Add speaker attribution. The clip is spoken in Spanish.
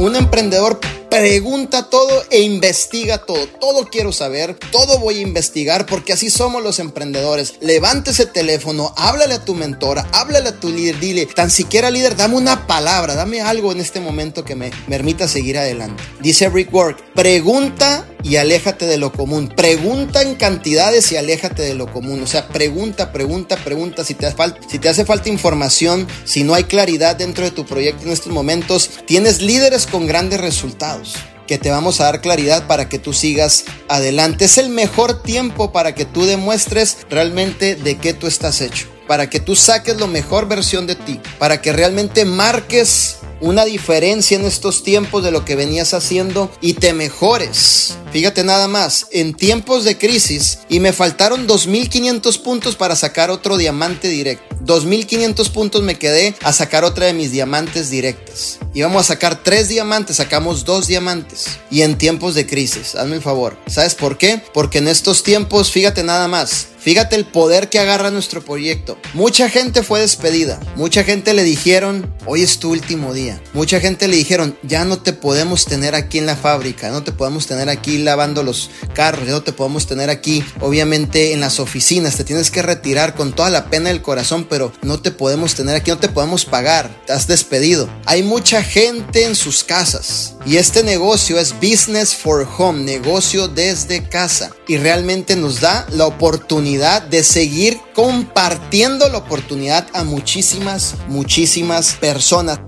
Speaker 1: Un emprendedor pregunta todo e investiga todo. Todo quiero saber, todo voy a investigar porque así somos los emprendedores. Levante ese teléfono, háblale a tu mentora, háblale a tu líder, dile, tan siquiera líder, dame una palabra, dame algo en este momento que me permita seguir adelante. Dice Rick Work, pregunta y aléjate de lo común. Pregunta en cantidades y aléjate de lo común. O sea, pregunta, pregunta, pregunta. Si te, hace falta, información, si no hay claridad dentro de tu proyecto en estos momentos, tienes líderes con grandes resultados que te vamos a dar claridad para que tú sigas adelante. Es el mejor tiempo para que tú demuestres realmente de qué tú estás hecho. Para que tú saques la mejor versión de ti. Para que realmente marques una diferencia en estos tiempos de lo que venías haciendo y te mejores. Fíjate nada más, en tiempos de crisis y me faltaron 2.500 puntos para sacar otro diamante directo. 2.500 puntos me quedé a sacar otra de mis diamantes directas. Íbamos a sacar tres diamantes, sacamos dos diamantes. Y en tiempos de crisis, hazme el favor. ¿Sabes por qué? Porque en estos tiempos, fíjate nada más, Fíjate el poder que agarra nuestro proyecto. Mucha gente fue despedida. Mucha gente le dijeron, hoy es tu último día. Mucha gente le dijeron, ya no te podemos tener aquí en la fábrica, no te podemos tener aquí lavando los carros, no te podemos tener aquí, obviamente, en las oficinas. Te tienes que retirar con toda la pena del corazón, pero no te podemos tener aquí, no te podemos pagar. Te has despedido. Hay mucha gente en sus casas. Y este negocio es Business for Home, negocio desde casa. Y realmente nos da la oportunidad de seguir compartiendo la oportunidad a muchísimas, muchísimas personas.